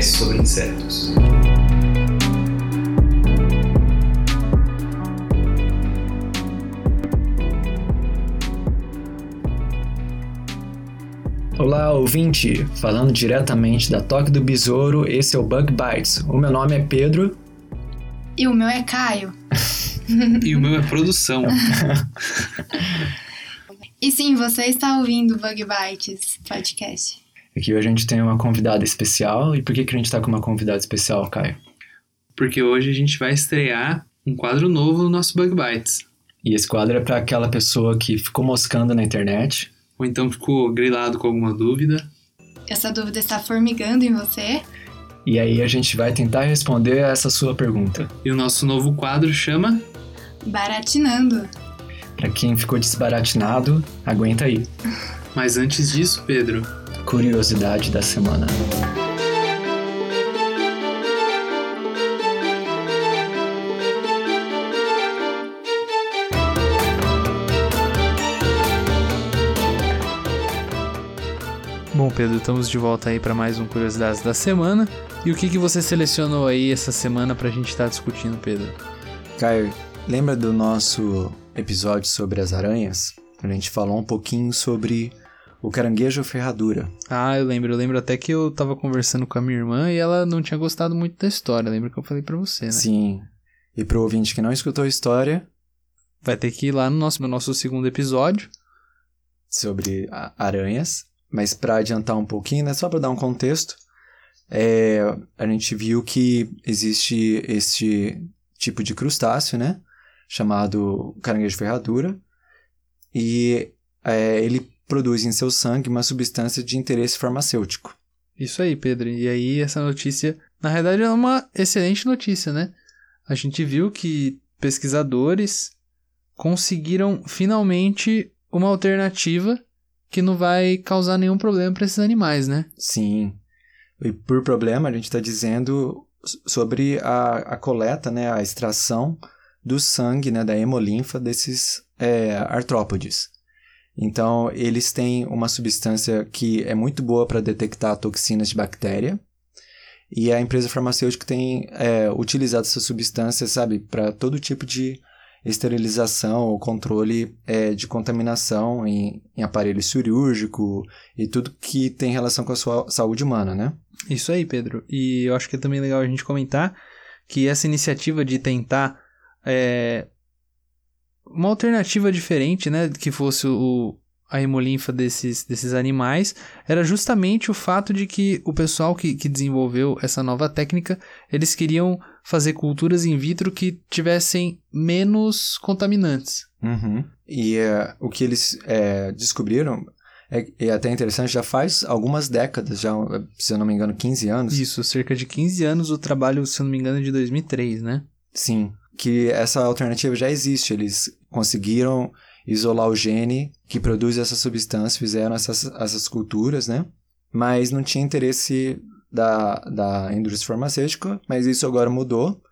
podcast sobre insetos. Olá, ouvinte! Falando diretamente da Toque do Besouro, esse é o Bug Bites. O meu nome é Pedro. E o meu é Caio. E o meu é produção. E sim, você está ouvindo o Bug Bites podcast. Aqui hoje a gente tem uma convidada especial. E por que, que a gente tá com uma convidada especial, Caio? Porque hoje a gente vai estrear um quadro novo no nosso Bug Bites. E esse quadro é para aquela pessoa que ficou moscando na internet. Ou então ficou grilado com alguma dúvida. Essa dúvida está formigando em você? E aí a gente vai tentar responder essa sua pergunta. E o nosso novo quadro chama Baratinando. Para quem ficou desbaratinado, aguenta aí. Mas antes disso, Pedro, Curiosidade da semana. Bom, Pedro, estamos de volta aí para mais um Curiosidades da Semana. E o que, que você selecionou aí essa semana para a gente estar discutindo, Pedro? Caio, lembra do nosso episódio sobre as aranhas? A gente falou um pouquinho sobre o caranguejo ferradura. Ah, eu lembro. Eu lembro até que eu tava conversando com a minha irmã e ela não tinha gostado muito da história. Lembra que eu falei para você, né? Sim. E pro ouvinte que não escutou a história Vai ter que ir lá no nosso, no nosso segundo episódio. sobre aranhas, mas para adiantar um pouquinho, né, só para dar um contexto, é, a gente viu que existe este tipo de crustáceo, né, chamado caranguejo ferradura, e é, ele produz em seu sangue uma substância de interesse farmacêutico. Isso aí, Pedro. E aí, essa notícia, na realidade, é uma excelente notícia, né? A gente viu que pesquisadores conseguiram finalmente uma alternativa que não vai causar nenhum problema para esses animais, né? Sim. E por problema, a gente está dizendo sobre a, a coleta, né, a extração do sangue, né, da hemolinfa desses é, artrópodes. Então, eles têm uma substância que é muito boa para detectar toxinas de bactéria. E a empresa farmacêutica tem é, utilizado essa substância, sabe, para todo tipo de esterilização ou controle é, de contaminação em, em aparelho cirúrgico e tudo que tem relação com a sua saúde humana, né? Isso aí, Pedro. E eu acho que é também legal a gente comentar que essa iniciativa de tentar é, uma alternativa diferente, né, que fosse o, a hemolinfa desses, desses animais, era justamente o fato de que o pessoal que, que desenvolveu essa nova técnica, eles queriam fazer culturas in vitro que tivessem menos contaminantes. Uhum. E é, o que eles é, descobriram é, é até interessante, já faz algumas décadas, já, se eu não me engano, 15 anos. Isso, cerca de 15 anos, o trabalho, se eu não me engano, é de 2003, né? Sim, que essa alternativa já existe. Eles conseguiram isolar o gene que produz essa substância, fizeram essas, essas culturas, né? Mas não tinha interesse da, da indústria farmacêutica, mas isso agora mudou.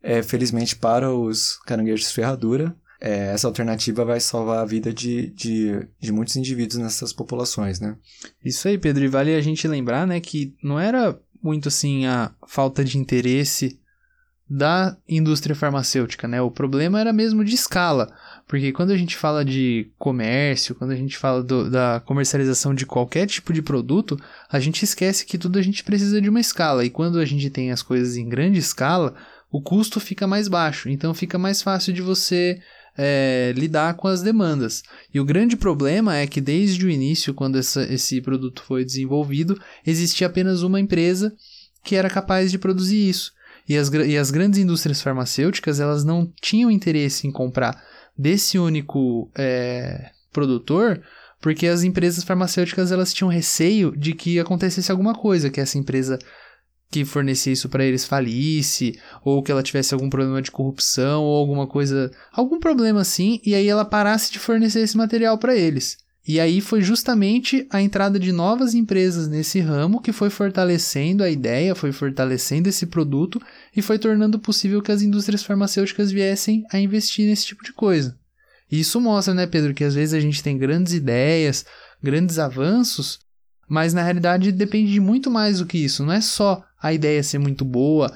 É, felizmente para os caranguejos ferradura, é, essa alternativa vai salvar a vida de, de, de muitos indivíduos nessas populações, né? Isso aí, Pedro. E vale a gente lembrar, né, que não era muito assim a falta de interesse da indústria farmacêutica, né? O problema era mesmo de escala. Porque quando a gente fala de comércio, quando a gente fala do- da comercialização de qualquer tipo de produto, a gente esquece que tudo a gente precisa de uma escala. E quando a gente tem as coisas em grande escala, o custo fica mais baixo. Então fica mais fácil de você é, lidar com as demandas. E o grande problema é que desde o início, quando essa- esse produto foi desenvolvido, existia apenas uma empresa que era capaz de produzir isso. E as, e as grandes indústrias farmacêuticas elas não tinham interesse em comprar desse único é, produtor, porque as empresas farmacêuticas elas tinham receio de que acontecesse alguma coisa, que essa empresa que fornecia isso para eles falisse, ou que ela tivesse algum problema de corrupção, ou alguma coisa, algum problema assim, e aí ela parasse de fornecer esse material para eles. E aí foi justamente a entrada de novas empresas nesse ramo que foi fortalecendo a ideia, foi fortalecendo esse produto e foi tornando possível que as indústrias farmacêuticas viessem a investir nesse tipo de coisa. E isso mostra, né, Pedro, que às vezes a gente tem grandes ideias, grandes avanços, mas na realidade depende de muito mais do que isso. Não é só a ideia ser muito boa.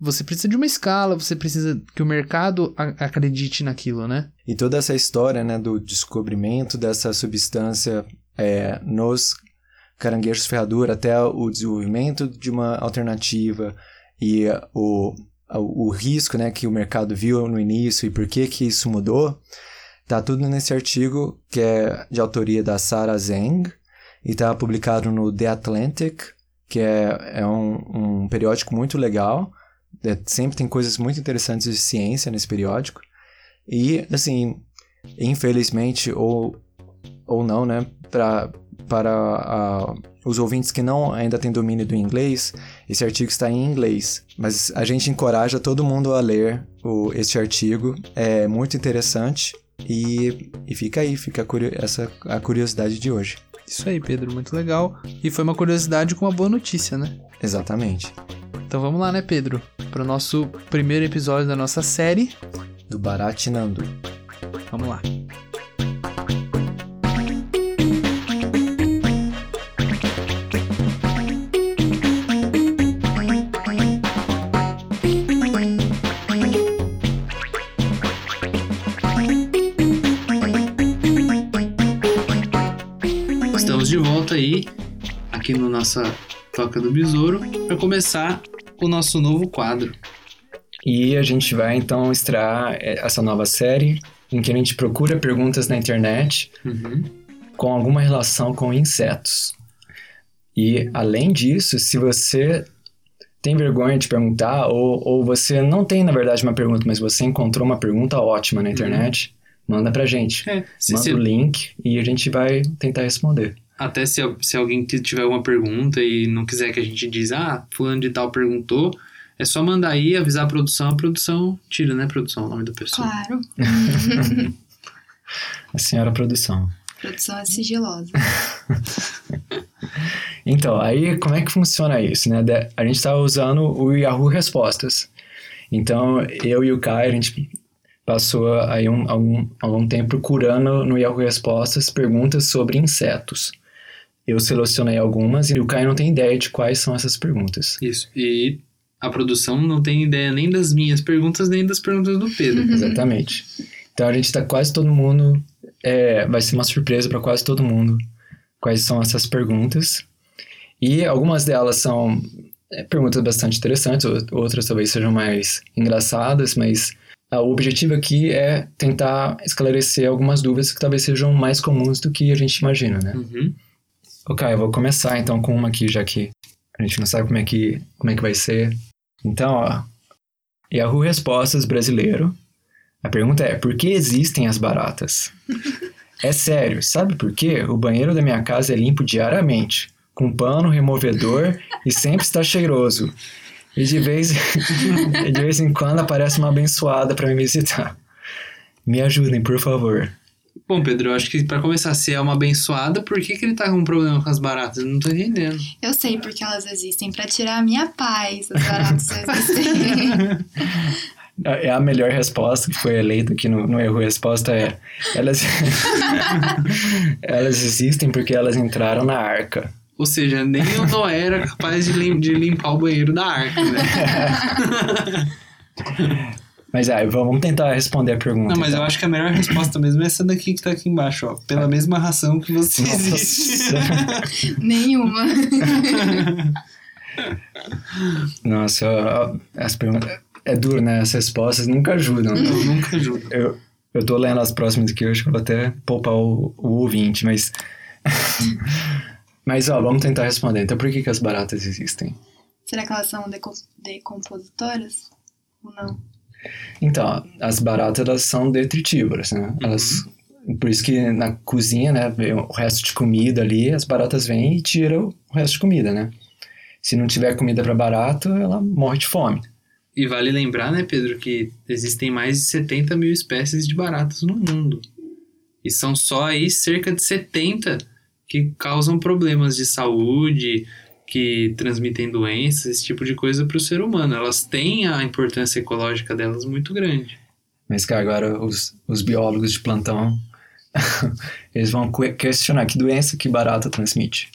Você precisa de uma escala, você precisa que o mercado acredite naquilo, né? E toda essa história, né, do descobrimento dessa substância é, nos caranguejos ferradura até o desenvolvimento de uma alternativa e o, o, o risco, né, que o mercado viu no início e por que que isso mudou, tá tudo nesse artigo que é de autoria da Sarah Zeng e tá publicado no The Atlantic, que é, é um, um periódico muito legal é, sempre tem coisas muito interessantes de ciência nesse periódico. E, assim, infelizmente, ou, ou não, né, pra, para os ouvintes que não ainda têm domínio do inglês, esse artigo está em inglês. Mas a gente encoraja todo mundo a ler o, este artigo. É muito interessante. E, e fica aí, fica a, essa a curiosidade de hoje. Isso aí, Pedro, muito legal. E foi uma curiosidade com uma boa notícia, né? Exatamente. Então vamos lá, né, Pedro? Para o nosso primeiro episódio da nossa série do Baratinando. Vamos lá. Estamos de volta aí, aqui no nossa Toca do Besouro, para começar o nosso novo quadro. E a gente vai então estrear é, essa nova série em que a gente procura perguntas na internet uhum. com alguma relação com insetos. E além disso, se você tem vergonha de perguntar, ou, ou você não tem, na verdade, uma pergunta, mas você encontrou uma pergunta ótima na internet, uhum. manda pra gente. É, manda se... o link e a gente vai tentar responder. Até se, se alguém tiver uma pergunta e não quiser que a gente diz, ah, fulano de tal perguntou, é só mandar aí, avisar a produção, a produção tira, né, produção, o nome da pessoa. Claro. a senhora produção. Produção é sigilosa. então, aí como é que funciona isso, né? A gente está usando o Yahoo Respostas. Então, eu e o Kai, a gente passou aí um, algum, algum tempo procurando no Yahoo Respostas perguntas sobre insetos. Eu selecionei algumas e o Caio não tem ideia de quais são essas perguntas. Isso. E a produção não tem ideia nem das minhas perguntas, nem das perguntas do Pedro. Exatamente. Então a gente está quase todo mundo. É, vai ser uma surpresa para quase todo mundo quais são essas perguntas. E algumas delas são é, perguntas bastante interessantes, outras talvez sejam mais engraçadas, mas ah, o objetivo aqui é tentar esclarecer algumas dúvidas que talvez sejam mais comuns do que a gente imagina, né? Uhum. Ok, eu vou começar então com uma aqui, já que a gente não sabe como é que, como é que vai ser. Então, ó, Yahoo Respostas brasileiro. A pergunta é: por que existem as baratas? é sério, sabe por quê? O banheiro da minha casa é limpo diariamente, com pano, removedor e sempre está cheiroso. E de vez, de vez em quando aparece uma abençoada para me visitar. Me ajudem, por favor. Bom, Pedro, eu acho que para começar, se é uma abençoada, por que, que ele tá com um problema com as baratas? Eu não tô entendendo. Eu sei porque elas existem para tirar a minha paz. As baratas existem. É a melhor resposta que foi eleita aqui no, no erro. A resposta é: elas, elas existem porque elas entraram na arca. Ou seja, nem o Noé era capaz de, lim de limpar o banheiro da arca, né? Mas aí, vamos tentar responder a pergunta. Não, mas então. eu acho que a melhor resposta mesmo é essa daqui que tá aqui embaixo, ó. Pela é. mesma ração que você Nossa. existe. Nenhuma. Nossa, as perguntas. É duro, né? As respostas nunca ajudam. Não, nunca ajudam. Eu, eu tô lendo as próximas aqui, eu acho que eu vou até poupar o, o ouvinte, mas. mas, ó, vamos tentar responder. Então, por que, que as baratas existem? Será que elas são decompositoras? Ou não? Então, as baratas elas são detritívoras, né? Uhum. Elas Por isso que na cozinha, né, vem o resto de comida ali, as baratas vêm e tiram o resto de comida, né? Se não tiver comida para barato, ela morre de fome. E vale lembrar, né, Pedro, que existem mais de 70 mil espécies de baratas no mundo. E são só aí cerca de 70 que causam problemas de saúde, que transmitem doenças, esse tipo de coisa para o ser humano. Elas têm a importância ecológica delas muito grande. Mas que agora os, os biólogos de plantão eles vão questionar que doença que barata transmite.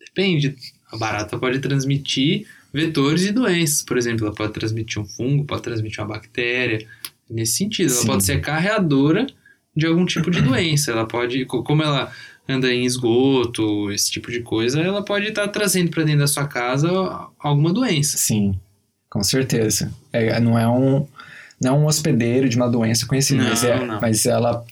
Depende. A barata pode transmitir vetores e doenças. Por exemplo, ela pode transmitir um fungo, pode transmitir uma bactéria. Nesse sentido, ela Sim. pode ser carreadora de algum tipo de doença. Ela pode, como ela anda em esgoto, esse tipo de coisa, ela pode estar tá trazendo para dentro da sua casa alguma doença. Sim, com certeza. É, não é um não é um hospedeiro de uma doença conhecida, não, mas, é, mas ela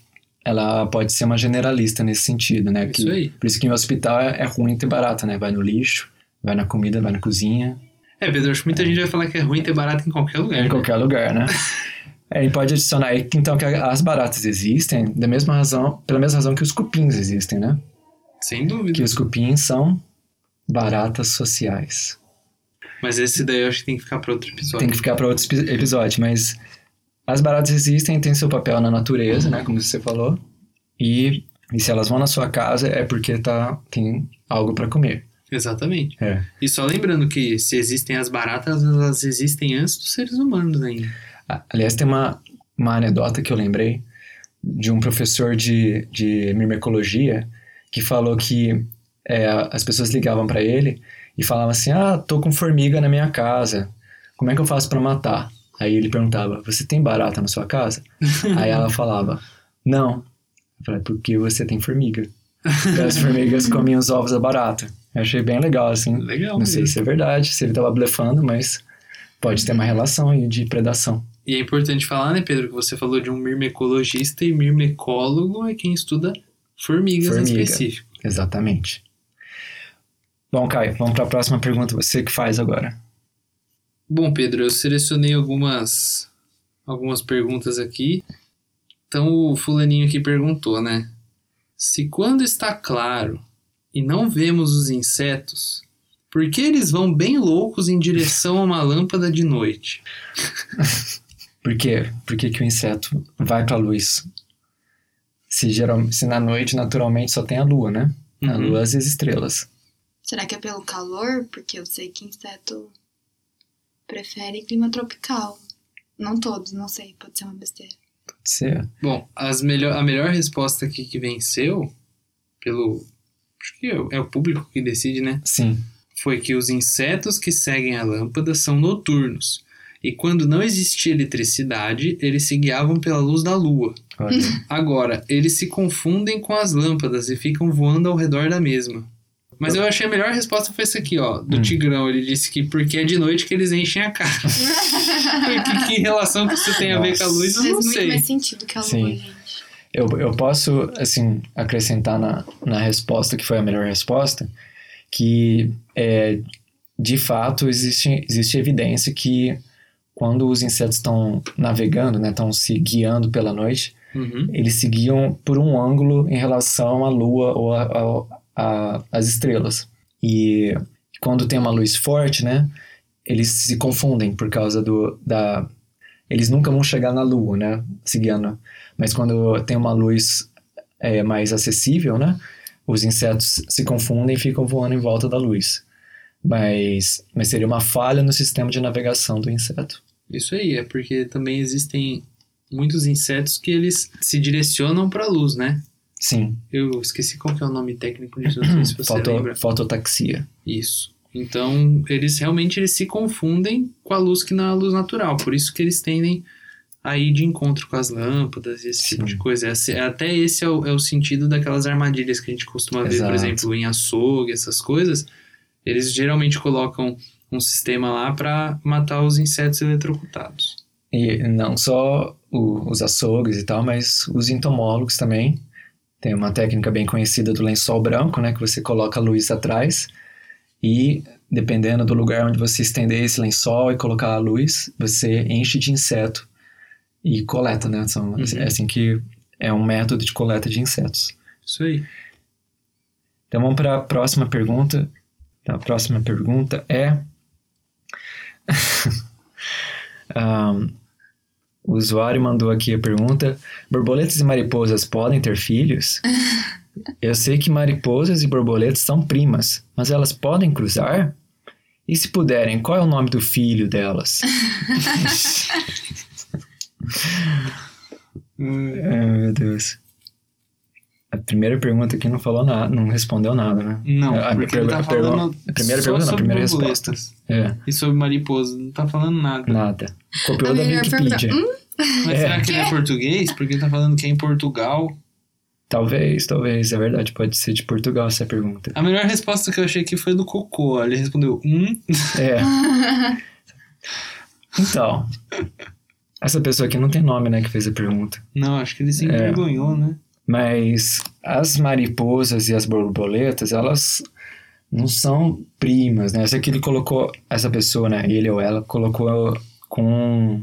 ela pode ser uma generalista nesse sentido, né? Isso que, aí. Por isso que em hospital é, é ruim ter barata, né? Vai no lixo, vai na comida, vai na cozinha. É, Pedro, acho que muita é. gente vai falar que é ruim ter barata em qualquer lugar. Em né? qualquer lugar, né? é, e pode adicionar aí então que as baratas existem da mesma razão, pela mesma razão que os cupins existem, né? Sem dúvida. Que os cupins são baratas sociais. Mas esse daí eu acho que tem que ficar para outro episódio. Tem que ficar para outro episódio, mas as baratas existem, têm seu papel na natureza, né, como você falou. E, e se elas vão na sua casa é porque tá, tem algo para comer. Exatamente. É. E só lembrando que se existem as baratas, elas existem antes dos seres humanos ainda. Aliás, tem uma, uma anedota que eu lembrei de um professor de, de mimecologia que falou que é, as pessoas ligavam para ele e falavam assim: Ah, tô com formiga na minha casa, como é que eu faço para matar? Aí ele perguntava: Você tem barata na sua casa? Aí ela falava: Não. Eu falei: Porque você tem formiga. E as formigas comiam os ovos da barata. Eu achei bem legal, assim. Legal. Não sei se é verdade, se ele tava blefando, mas pode ter uma relação aí de predação. E é importante falar, né, Pedro, que você falou de um mirmecologista e mirmecólogo é quem estuda formigas Formiga. em específico. Exatamente. Bom, Caio, vamos para a próxima pergunta. Você que faz agora. Bom, Pedro, eu selecionei algumas algumas perguntas aqui. Então o fulaninho aqui perguntou, né? Se quando está claro e não vemos os insetos, por que eles vão bem loucos em direção a uma lâmpada de noite? por quê? Por que, que o inseto vai para a luz? Se, geral, se na noite naturalmente só tem a lua, né? Uhum. A lua e as estrelas. Será que é pelo calor? Porque eu sei que inseto prefere clima tropical. Não todos, não sei, pode ser uma besteira. Pode ser. Bom, as melhor, a melhor resposta aqui que venceu, pelo. Acho que é, é o público que decide, né? Sim. Foi que os insetos que seguem a lâmpada são noturnos. E quando não existia eletricidade, eles se guiavam pela luz da lua. Olha. Agora, eles se confundem com as lâmpadas e ficam voando ao redor da mesma. Mas eu achei a melhor resposta foi essa aqui, ó, do hum. Tigrão. Ele disse que porque é de noite que eles enchem a cara. que, que, relação que isso tem a ver com a luz, eu Faz não sei. Faz muito mais sentido que a Sim. lua, gente. Eu, eu posso, assim, acrescentar na, na resposta, que foi a melhor resposta, que é, de fato existe, existe evidência que quando os insetos estão navegando, né, estão se guiando pela noite, uhum. eles se guiam por um ângulo em relação à lua ou as estrelas. E quando tem uma luz forte, né, eles se confundem por causa do da eles nunca vão chegar na lua, né, seguindo. Mas quando tem uma luz é, mais acessível, né, os insetos se confundem e ficam voando em volta da luz. Mas, mas seria uma falha no sistema de navegação do inseto. Isso aí, é porque também existem muitos insetos que eles se direcionam para a luz, né? Sim. Eu esqueci qual que é o nome técnico disso, não sei se você Foto, lembra. Fototaxia. Isso. Então, eles realmente eles se confundem com a luz que não é a luz natural. Por isso que eles tendem a ir de encontro com as lâmpadas e esse Sim. tipo de coisa. É, até esse é o, é o, sentido daquelas armadilhas que a gente costuma ver, Exato. por exemplo, em açougue, essas coisas. Eles geralmente colocam um sistema lá para matar os insetos eletrocutados. E não só o, os açougues e tal, mas os entomólogos também tem uma técnica bem conhecida do lençol branco, né, que você coloca a luz atrás e dependendo do lugar onde você estender esse lençol e colocar a luz, você enche de inseto e coleta, né? São, uhum. É assim que é um método de coleta de insetos. Isso aí. Então vamos para a próxima pergunta. A próxima pergunta é. Um, o usuário mandou aqui a pergunta: borboletas e mariposas podem ter filhos? Eu sei que mariposas e borboletas são primas, mas elas podem cruzar? E se puderem, qual é o nome do filho delas? Ai, meu Deus. A primeira pergunta aqui não falou nada, não respondeu nada, né? Não, A porque ele tá pergu- falando a primeira pergunta, não, a sobre primeira borboletas resposta. É, E sobre mariposa, não tá falando nada. nada. Copiou A da melhor pergunta. Wikipedia. Hum? Mas É. será que ele é português? Porque ele tá falando que é em Portugal. Talvez, talvez, é verdade. Pode ser de Portugal essa pergunta. A melhor resposta que eu achei aqui foi do Cocô. Ele respondeu, hum, É. Então, essa pessoa aqui não tem nome, né, que fez a pergunta. não, acho que ele se É. envergonhou, né? Mas as mariposas e as borboletas, elas não são primas, né? Essa aqui ele colocou, essa pessoa, né, ele ou ela, colocou com,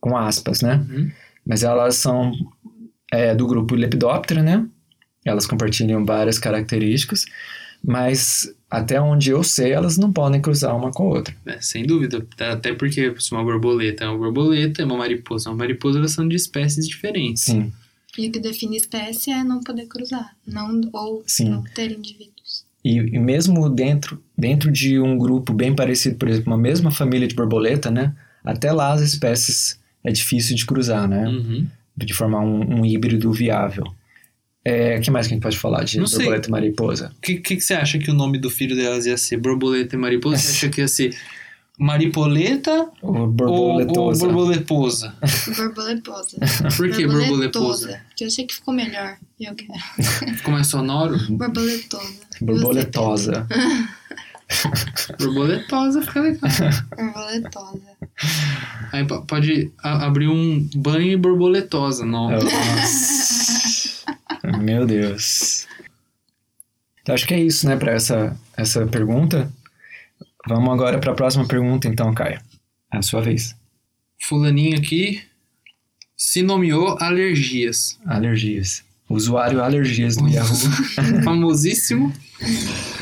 com aspas, né? Uhum. Mas elas são é, do grupo Lepidoptera, né? Elas compartilham várias características, mas até onde eu sei, elas não podem cruzar uma com a outra. É, sem dúvida. Até porque se uma borboleta é uma borboleta, é uma mariposa é uma mariposa, elas são de espécies diferentes. Sim, E o que define espécie é não poder cruzar, não, ou Sim. não ter indivíduos. E, e mesmo dentro, dentro de um grupo bem parecido, por exemplo, uma mesma família de borboleta, né? Até lá as espécies é difícil de cruzar, né? Uhum. De formar um, um híbrido viável. É, o que mais que a gente pode falar de Não sei. borboleta e mariposa? O que, que, que você acha que o nome do filho delas ia ser? Borboleta e mariposa? Você acha que ia ser maripoleta ou, ou borboletosa. borboleposa? Borboletosa. Por que borboletosa? Porque eu achei que ficou melhor. E eu quero. Ficou mais sonoro? Borboletosa. Borboletosa. Borboletosa fica legal. Borboletosa. Aí po- pode abrir um banho borboletosa, não. Nossa. Meu Deus. Então, acho que é isso, né, para essa, essa pergunta. Vamos agora para a próxima pergunta, então, Caio. É a sua vez. Fulaninho aqui se nomeou alergias. Alergias. Usuário alergias do Yahoo. Famosíssimo.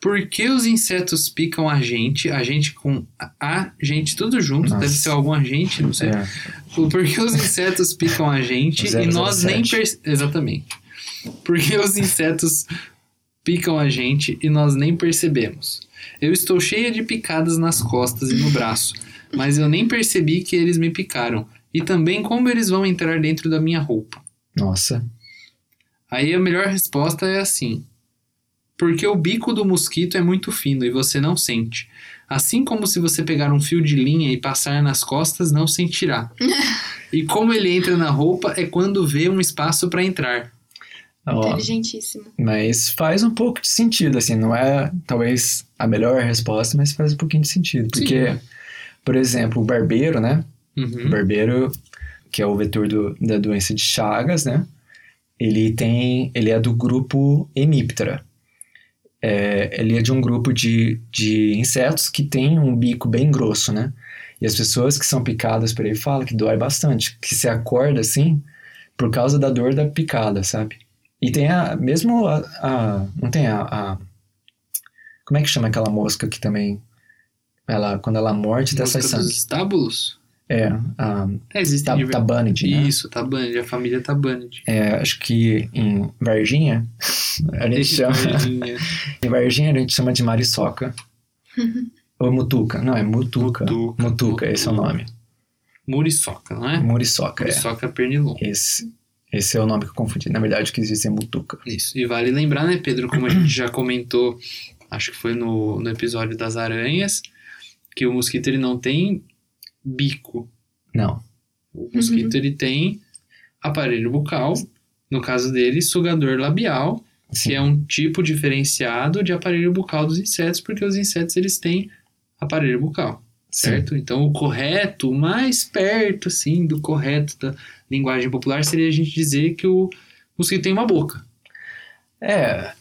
Por que os insetos picam a gente? A gente com a- a gente tudo junto, Nossa. deve ser algum agente, não sei. É. Por que os insetos picam a gente e nós nem 007. percebemos. Exatamente. Por que os insetos picam a gente e nós nem percebemos? Eu estou cheia de picadas nas costas e no braço, mas eu nem percebi que eles me picaram. E também como eles vão entrar dentro da minha roupa. Nossa. Aí a melhor resposta é assim: porque o bico do mosquito é muito fino e você não sente. Assim como se você pegar um fio de linha e passar nas costas, não sentirá. e como ele entra na roupa é quando vê um espaço para entrar. Ó, Inteligentíssimo. mas faz um pouco de sentido, assim. Não é, talvez, a melhor resposta, mas faz um pouquinho de sentido. Porque, por exemplo, o barbeiro, né? O Uhum. barbeiro, que é o vetor do- da doença de Chagas, né? Ele tem, ele é do grupo Hemiptera. É, ele é de um grupo de, de insetos que tem um bico bem grosso, né? E as pessoas que são picadas por ele falam que dói bastante, que se acorda assim por causa da dor da picada, sabe? E tem a, mesmo a, a- não tem a, a- como é que chama aquela mosca que também, ela, quando ela morde, dá sai sangue. estábulos? É, a É, existem Tab- Tabanid, né? Isso, Tabanid, a família Tabanid. É, acho que em Varginha, a gente chama, Verdinha. em Varginha a gente chama de mariçoca. Ou mutuca, não, é mutuca. Mutuca, Mutuca, esse é o mutuca. nome. Muriçoca, não é? Muriçoca, é. Muriçoca pernilongo. Esse, esse é o nome que eu confundi. Na verdade, eu quis dizer mutuca. Isso. E vale lembrar, né, Pedro, como a gente já comentou, acho que foi no, no episódio das aranhas, que o mosquito ele não tem bico. Não, O mosquito ele tem aparelho bucal, no caso dele, sugador labial, sim. que é um tipo diferenciado de aparelho bucal dos insetos, porque os insetos eles têm aparelho bucal, sim. certo? Então o correto, o mais perto assim do correto da linguagem popular seria a gente dizer que o mosquito tem uma boca, É,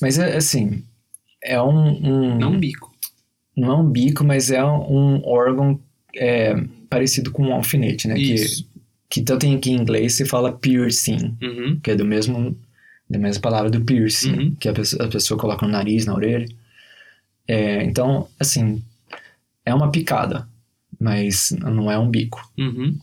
mas é assim, é um... um não um bico. não é um bico, mas é um órgão é, parecido com um alfinete, né? Isso. Que Que tanto em, que em inglês se fala piercing, Uhum. que é do mesmo, da mesma palavra do piercing, Uhum. que a pessoa, a pessoa coloca no nariz, na orelha. É, então, assim, é uma picada, mas não é um bico. Uhum.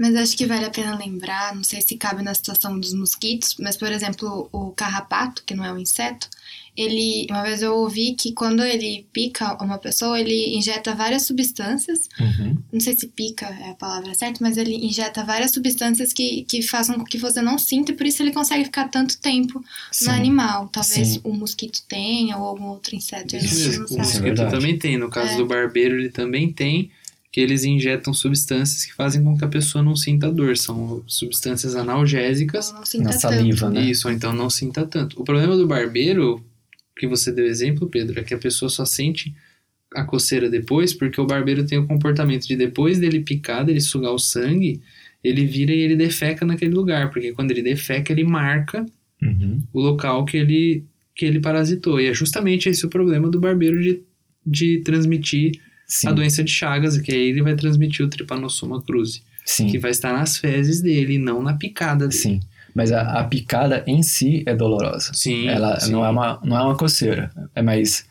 Mas acho que vale a pena lembrar, não sei se cabe na situação dos mosquitos, mas por exemplo, o carrapato, que não é um inseto, ele, uma vez eu ouvi que quando ele pica uma pessoa, ele injeta várias substâncias, Uhum. não sei se pica é a palavra certa, mas ele injeta várias substâncias que, que façam com que você não sinta, e por isso ele consegue ficar tanto tempo Sim. no animal. Talvez Sim. o mosquito tenha ou algum outro inseto. Isso O é mosquito verdade. também tem. No caso É. do barbeiro, ele também tem. Que eles injetam substâncias que fazem com que a pessoa não sinta dor. São substâncias analgésicas. Não sinta Na tanto. saliva, né? Isso, ou então não sinta tanto. O problema do barbeiro, que você deu exemplo, Pedro, é que a pessoa só sente a coceira depois, porque o barbeiro tem o comportamento de depois dele picar, dele sugar o sangue, ele vira e ele defeca naquele lugar, porque quando ele defeca, ele marca Uhum. o local que ele, que ele parasitou. E é justamente esse o problema do barbeiro de, de transmitir Sim. a doença de Chagas, que aí ele vai transmitir o Trypanosoma cruzi, Sim. que vai estar nas fezes dele, não na picada dele. Sim. Mas a, a picada em si é dolorosa. Sim, Ela sim. não é uma não é uma coceira. É mais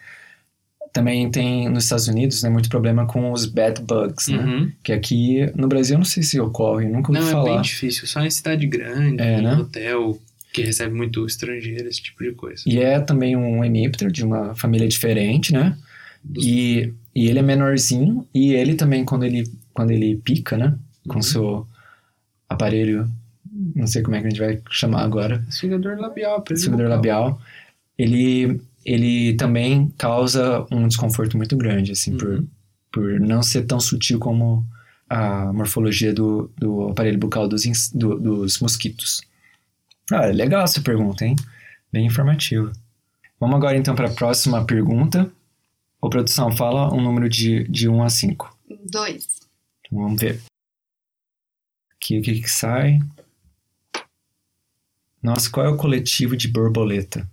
também tem nos Estados Unidos né, muito problema com os bed bugs, né? Uhum. Que aqui no Brasil eu não sei se ocorre, nunca ouvi Não, é falar. bem difícil. Só em cidade grande, É, em né? hotel, que recebe muito estrangeiro, esse tipo de coisa. E é também um hemíptero de uma família diferente, né? Dos- E, e ele é menorzinho e ele também quando ele quando ele pica, né? Com Uhum. seu aparelho, não sei como é que a gente vai chamar agora, Sugador labial, sugador labial, ele ele também causa um desconforto muito grande, assim, por, Uhum. por não ser tão sutil como a morfologia do, do aparelho bucal dos, do- dos mosquitos. Ah, é legal essa pergunta, hein? Bem informativa. Vamos agora então para a próxima pergunta. Ô, produção, fala um número de, de 1 a 5. Dois. Então, vamos ver. Aqui o que, que sai? Nossa, qual é o coletivo de borboleta?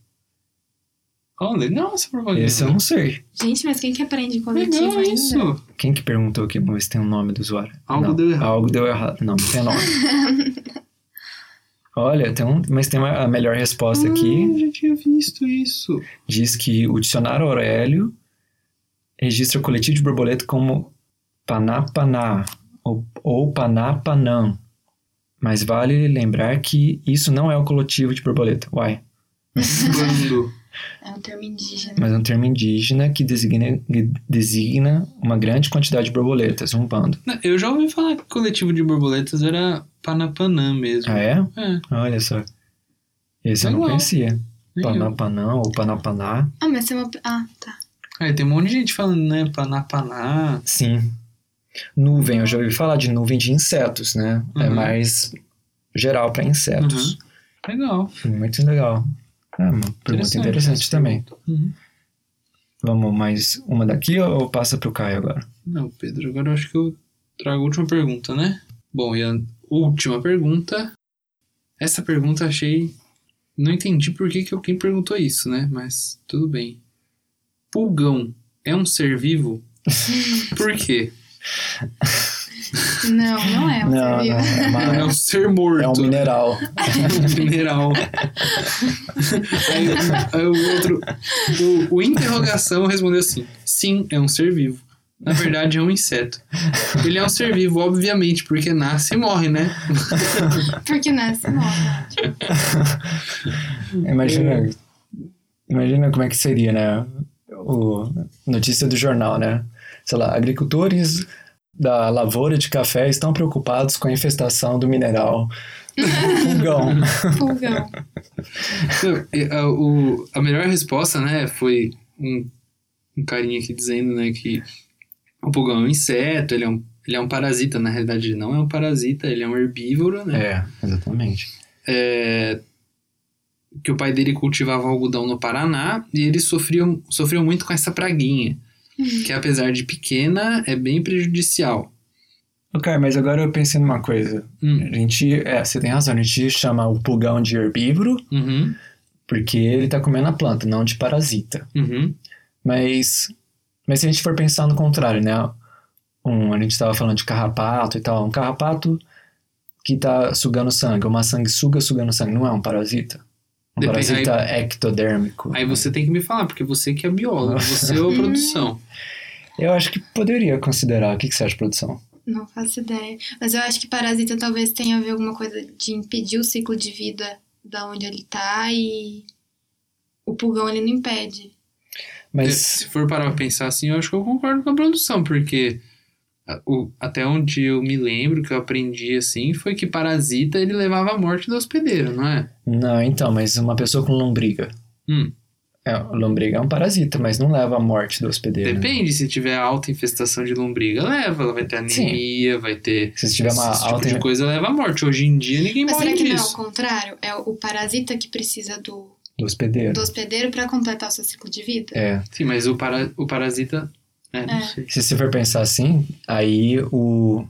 Olha, não, essa propaganda. Esse eu não sei. Gente, mas quem que aprende coletivo Legal ainda? isso. Quem que perguntou aqui? Vamos ver se tem o nome do usuário. Algo Não, deu errado. Algo deu errado. Não, não tem nome. Olha, tem um, mas tem uma, a melhor resposta Ah, aqui. eu já tinha visto isso. Diz que o dicionário Aurélio registra o coletivo de borboleta como panapaná ou, ou panapanã. Mas vale lembrar que isso não é o coletivo de borboleta. Uai. Quando? É um termo indígena. Mas é um termo indígena que designa, que designa uma grande quantidade de borboletas, um bando. Eu já ouvi falar que o coletivo de borboletas era Panapanã mesmo. Ah, é? É. Olha só. Esse eu não Legal. conhecia. Panapanã ou Panapaná. Ah, mas tem uma. Ah, tá. Aí tem um monte de gente falando, né? Panapaná. Sim. Nuvem, eu já ouvi falar de nuvem de insetos, né? É Uhum. mais geral para insetos. Legal. Muito legal. É uma pergunta interessante essa também. Uhum. Vamos mais uma daqui ou passa pro Caio agora? Não, Pedro, agora eu acho que eu trago a última pergunta, né? Bom, e a última pergunta. Essa pergunta eu achei. Não entendi por que, que alguém perguntou isso, né? Mas tudo bem. Pulgão é um ser vivo? por quê? Não, não é um não, ser não. vivo. É, uma- É um ser morto. é um mineral. mineral. aí, aí o outro. O, o interrogação respondeu assim: sim, é um ser vivo. Na verdade, é um inseto. Ele é um ser vivo, obviamente, porque nasce e morre, né? Porque nasce morre. Imagina, imagina como é que seria, né? O notícia do jornal, né? Sei lá, agricultores da lavoura de café estão preocupados com a infestação do mineral pulgão. Pulgão. Então, a, o- a melhor resposta, né, foi um, um carinha aqui dizendo, né, que o pulgão é um inseto, ele é um, ele é um parasita. Na realidade, ele não é um parasita, ele é um herbívoro, né? É, exatamente. é, que o pai dele cultivava algodão no Paraná e eles sofriam, sofriam muito com essa praguinha, que apesar de pequena, é bem prejudicial. Ok, mas agora eu pensei numa coisa. Hum, A gente, é, você tem razão, a gente chama o pulgão de herbívoro Uhum, porque ele tá comendo a planta, não de parasita. uhum, Mas, mas se a gente for pensar no contrário, né? Um, a gente estava falando de carrapato e tal. Um carrapato que tá sugando sangue, uma sanguessuga sugando sangue, não é um parasita? Um Depende- parasita ectodérmico. Aí você tem que me falar, porque você que é biólogo, você ou produção. Eu acho que poderia considerar. O que, que você acha, produção? Não faço ideia. Mas eu acho que parasita talvez tenha a ver alguma coisa de impedir o ciclo de vida da onde ele tá e o pulgão ele não impede. Mas Se for parar pra pensar assim, eu acho que eu concordo com a produção, porque a- até onde eu me lembro que eu aprendi assim foi que parasita ele levava à morte do hospedeiro, não é? não, então, mas uma pessoa com lombriga. Hum. É, lombriga é um parasita, mas não leva à morte do hospedeiro. né? Depende, se tiver alta infestação de lombriga, leva. Ela vai ter anemia, vai ter. Se tiver uma esse tipo alta de coisa leva à morte. Hoje em dia ninguém Mas morre será que não é disso. o contrário? É o parasita que precisa do, do hospedeiro. do hospedeiro pra completar o seu ciclo de vida? É. Sim, mas o, para, o parasita. É, não É. sei. Se você for pensar assim, aí o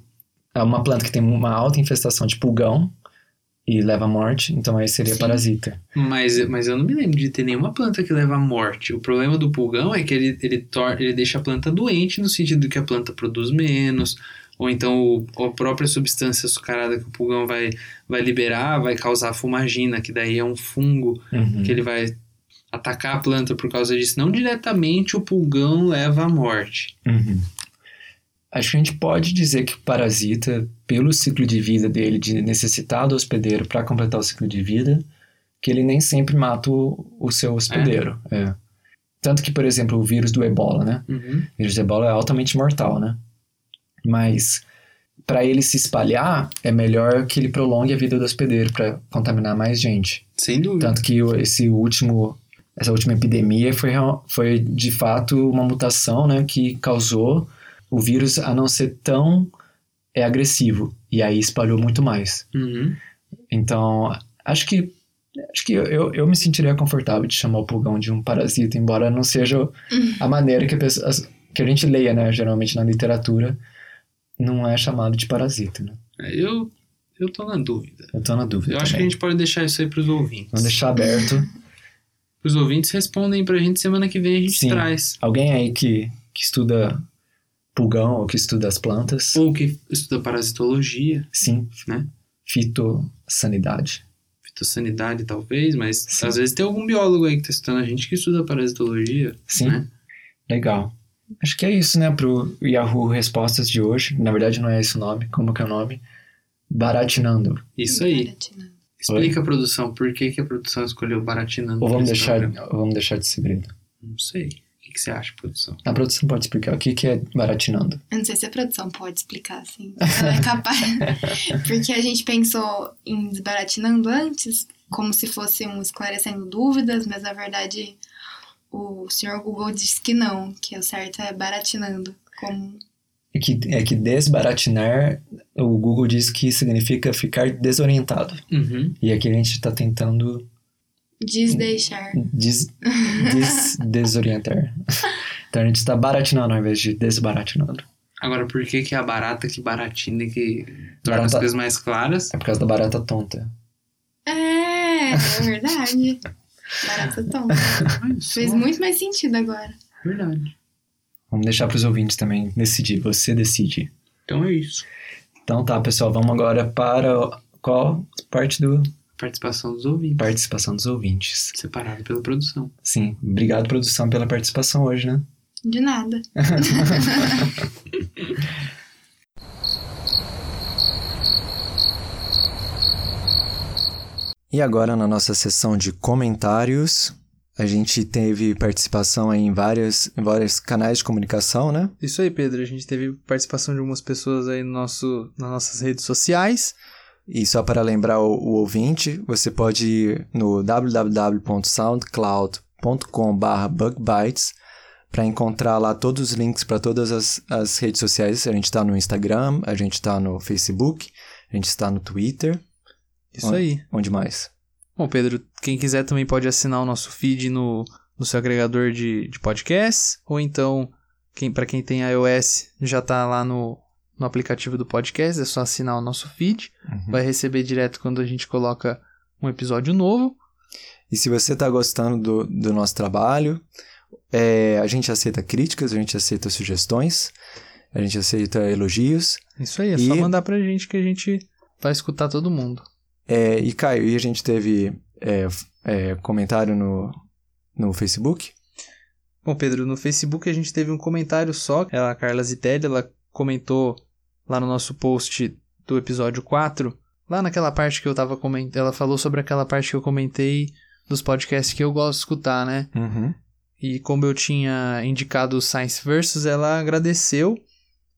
é uma planta que tem uma alta infestação de pulgão e leva à morte, então aí seria Sim. parasita. Mas, mas eu não me lembro de ter nenhuma planta que leva à morte. O problema do pulgão é que ele, ele, tor ele deixa a planta doente no sentido que a planta produz menos, ou então o, a própria substância açucarada que o pulgão vai, vai liberar vai causar fumagina, que daí é um fungo Uhum. que ele vai atacar a planta por causa disso. Não diretamente o pulgão leva à morte. Uhum. Acho que a gente pode dizer que o parasita, pelo ciclo de vida dele, de necessitar do hospedeiro para completar o ciclo de vida, que ele nem sempre mata o, o seu hospedeiro. É. Tanto que, por exemplo, o vírus do ebola, né? Uhum. O vírus do ebola é altamente mortal, né? Mas para ele se espalhar, é melhor que ele prolongue a vida do hospedeiro para contaminar mais gente. Sem dúvida. Tanto que esse último, essa última epidemia foi, foi de fato uma mutação, né, que causou o vírus a não ser tão é, agressivo e aí espalhou muito mais. Uhum. Então, acho que acho que eu, eu me sentiria confortável de chamar o pulgão de um parasita, embora não seja a maneira que a, pessoa, que a gente leia, né, geralmente na literatura, não é chamado de parasita, né? É, Eu, eu tô na dúvida. Eu tô na dúvida Eu acho que a também. gente pode deixar isso aí pros ouvintes. Vamos deixar aberto. Os ouvintes respondem pra gente semana que vem a gente Sim. traz. Alguém aí que, que estuda pulgão ou que estuda as plantas, Ou que estuda parasitologia, sim, né? fitossanidade. Fitossanidade, talvez, mas Sim. às vezes tem algum biólogo aí que tá estudando a gente que estuda parasitologia. Sim. Né? Legal. Acho que é isso, né, pro Yahoo Respostas de hoje. Na verdade não é esse o nome, como que é o nome? Baratinando. Isso aí. Baratinando. Explica a produção, por que, que a produção escolheu baratinando. Ou vamos deixar, vamos deixar de segredo. Não sei. O que, que você acha, produção? A produção pode explicar o que, que é baratinando. Eu não sei se a produção pode explicar assim. Ela é capaz. Porque a gente pensou em desbaratinando antes, como se fosse um esclarecendo dúvidas, mas na verdade o senhor Google disse que não, que o certo é baratinando. Como É que, é que desbaratinar, o Google diz que significa ficar desorientado. Uhum. E aqui a gente está tentando desdeixar. des, des, desorientar. Então a gente está baratinando ao invés de desbaratinando. Agora, por que, que é a barata que baratina e que torna as Barata- coisas mais claras? É por causa da barata tonta. É, é verdade. Barata tonta. Fez muito mais sentido agora. Verdade. Vamos deixar para os ouvintes também decidir. Você decide. Então é isso. Então tá, pessoal, vamos agora para qual parte do Participação dos ouvintes. participação dos ouvintes. Separado pela produção. Sim, obrigado produção pela participação hoje, né? De nada. E agora na nossa sessão de comentários, a gente teve participação aí em várias, em vários canais de comunicação, né? Isso aí, Pedro. A gente teve participação de algumas pessoas aí no nosso, nas nossas redes sociais. E só para lembrar o, o ouvinte, você pode ir no www.soundcloud.com/bugbytes para encontrar lá todos os links para todas as, as redes sociais. A gente está no Instagram, a gente está no Facebook, a gente está no Twitter. Isso Onde- aí. Onde mais? Bom, Pedro, quem quiser também pode assinar o nosso feed no, no seu agregador de, de podcasts. Ou então, quem, para quem tem iOS, já tá lá no, no aplicativo do podcast. É só assinar o nosso feed. Uhum. Vai receber direto quando a gente coloca um episódio novo. E se você está gostando do, do nosso trabalho, é, a gente aceita críticas, a gente aceita sugestões, a gente aceita elogios. Isso aí, é só E- mandar pra gente que a gente vai escutar todo mundo. É, e Caio, e a gente teve é, é, comentário no, no Facebook? Bom, Pedro, no Facebook a gente teve um comentário só. Ela, a Carla Zitelli, ela comentou lá no nosso post do episódio 4, lá naquela parte que eu tava comentando, ela falou sobre aquela parte que eu comentei dos podcasts que eu gosto de escutar, né? Uhum. E como eu tinha indicado o Science Versus, ela agradeceu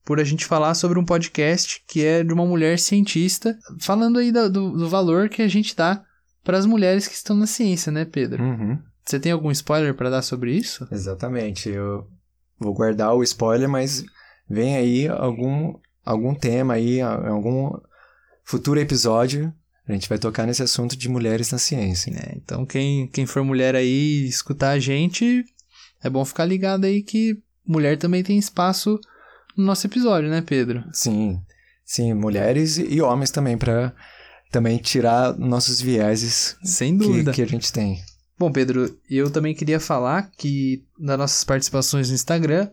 por a gente falar sobre um podcast que é de uma mulher cientista, falando aí do, do, valor que a gente dá para as mulheres que estão na ciência, né, Pedro? Uhum. Você tem algum spoiler para dar sobre isso? Exatamente. Eu vou guardar o spoiler, mas vem aí algum, algum tema aí, algum futuro episódio. A gente vai tocar nesse assunto de mulheres na ciência. É, então quem, quem for mulher aí escutar a gente, é bom ficar ligado aí que mulher também tem espaço no nosso episódio, né, Pedro? Sim, sim, mulheres e homens também, para também tirar nossos vieses Sem dúvida. que, que a gente tem. Bom, Pedro, eu também queria falar que das nossas participações no Instagram,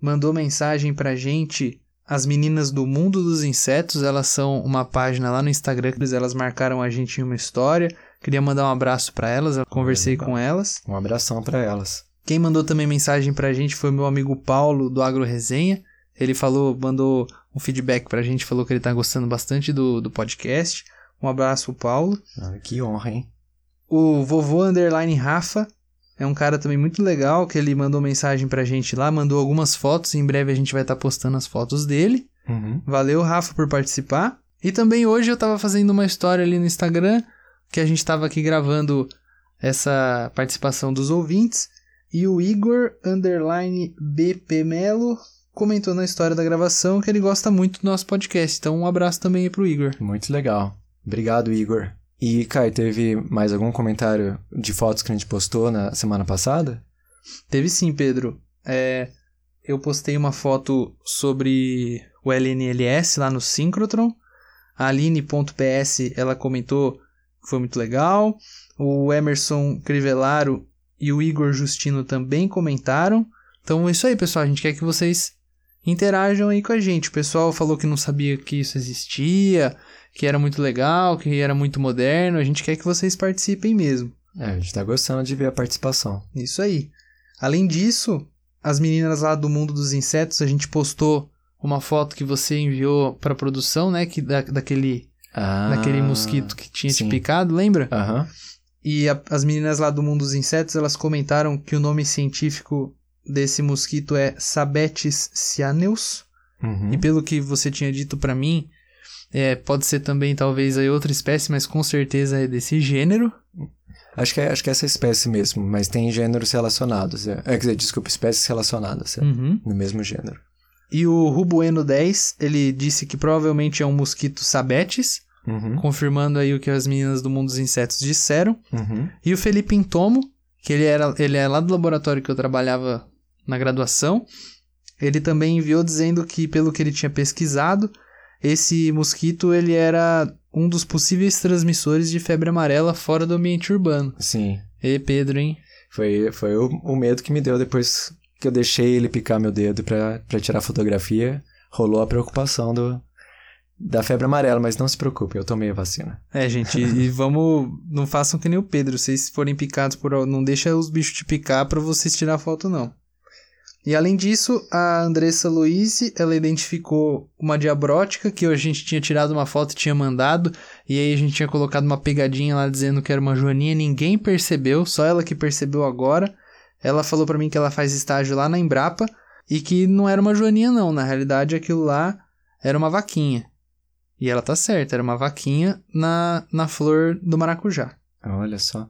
mandou mensagem pra gente as meninas do Mundo dos Insetos, elas são uma página lá no Instagram, elas marcaram a gente em uma história. Queria mandar um abraço para elas, eu conversei com elas. Um abração para elas. Quem mandou também mensagem pra gente foi meu amigo Paulo do Agro Resenha. Ele falou, mandou um feedback pra gente, falou que ele tá gostando bastante do, do podcast. Um abraço pro Paulo. Ah, que honra, hein? O vovô underline Rafa é um cara também muito legal, que ele mandou mensagem pra gente lá, mandou algumas fotos, em breve a gente vai estar tá postando as fotos dele. Uhum. Valeu, Rafa, por participar. E também hoje eu tava fazendo uma história ali no Instagram, que a gente tava aqui gravando essa participação dos ouvintes, e o Igor underline BP Melo comentou na história da gravação que ele gosta muito do nosso podcast. Então um abraço também aí pro Igor. Muito legal. Obrigado, Igor. E, Kai, teve mais algum comentário de fotos que a gente postou na semana passada? Teve sim, Pedro. É, eu postei uma foto sobre o LNLS lá no Synchrotron. A Aline.ps, ela comentou que foi muito legal. O Emerson Crivellaro e o Igor Justino também comentaram. Então é isso aí, pessoal. A gente quer que vocês interajam aí com a gente. O pessoal falou que não sabia que isso existia, que era muito legal, que era muito moderno. A gente quer que vocês participem mesmo. É, a gente tá gostando de ver a participação. Isso aí. Além disso, as meninas lá do mundo dos insetos, a gente postou uma foto que você enviou para produção, né, que da, daquele Ah, daquele mosquito que tinha sim. te picado, lembra? Aham. E a- as meninas lá do mundo dos insetos, elas comentaram que o nome científico desse mosquito é Sabetes cyaneus. Uhum. E pelo que você tinha dito pra mim, é, pode ser também talvez aí outra espécie, mas com certeza é desse gênero. Acho que, é, acho que é essa espécie mesmo, mas tem gêneros relacionados. É, é, quer dizer, desculpa, espécies relacionadas. É, Uhum. No mesmo gênero. E o Rubueno 10, ele disse que provavelmente é um mosquito Sabetes, Uhum. confirmando aí o que as meninas do mundo dos insetos disseram. Uhum. E o Felipe Intomo, que ele, era, ele é lá do laboratório que eu trabalhava na graduação, ele também enviou dizendo que, pelo que ele tinha pesquisado, esse mosquito ele era um dos possíveis transmissores de febre amarela fora do ambiente urbano. Sim. E Pedro, hein? Foi, foi o, o medo que me deu depois que eu deixei ele picar meu dedo pra, pra tirar fotografia. Rolou a preocupação do, da febre amarela, mas não se preocupe, eu tomei a vacina. É, gente, e, vamos. Não façam que nem o Pedro. Vocês forem picados por. Não deixa os bichos te picar pra vocês tirar foto, não. E além disso, a Andressa Luiz, ela identificou uma diabrótica que a gente tinha tirado uma foto e tinha mandado. E aí a gente tinha colocado uma pegadinha lá dizendo que era uma joaninha. Ninguém percebeu, só ela que percebeu agora. Ela falou pra mim que ela faz estágio lá na Embrapa e que não era uma joaninha, não. Na realidade, aquilo lá era uma vaquinha. E ela tá certa, era uma vaquinha na, na flor do maracujá, Olha só.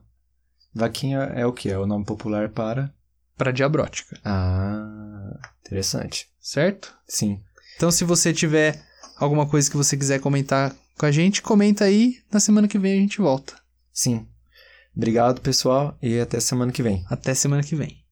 Vaquinha é o que? É o nome popular para. Pra diabrótica, Ah, interessante. certo? Sim. Então, se você tiver alguma coisa que você quiser comentar com a gente, comenta aí. Na semana que vem a gente volta. Sim. Obrigado, pessoal, e até semana que vem. Até semana que vem.